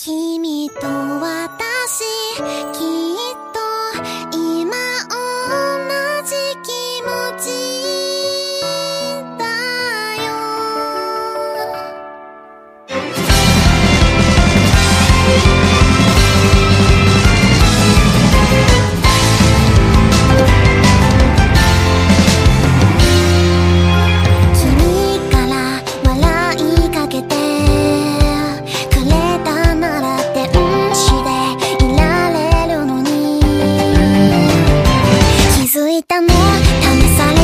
Team. 試され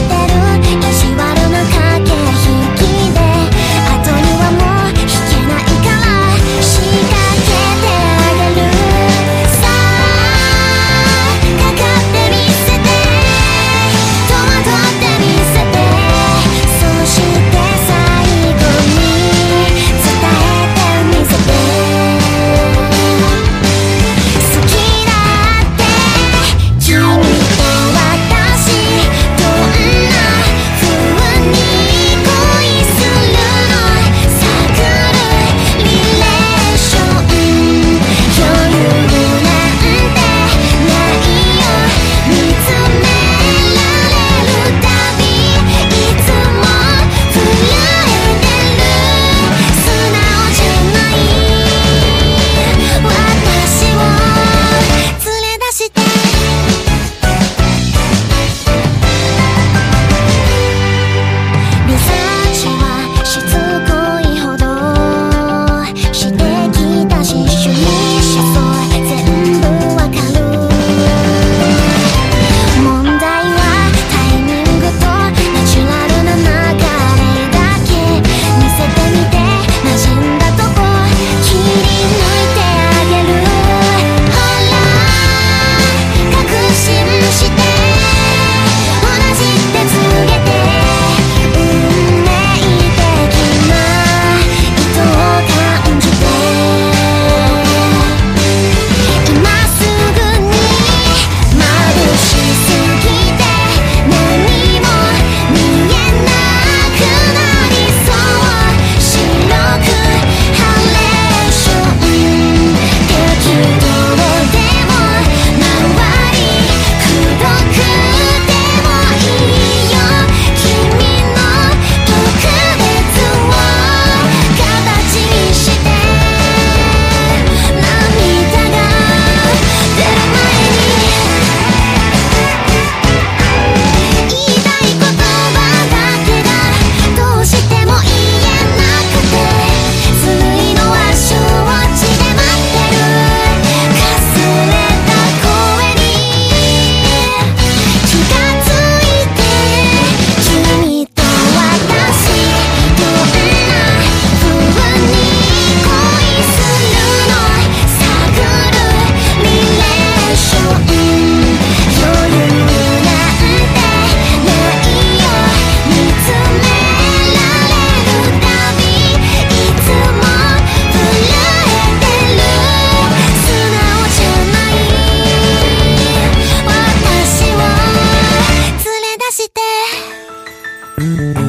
Mm-hmm.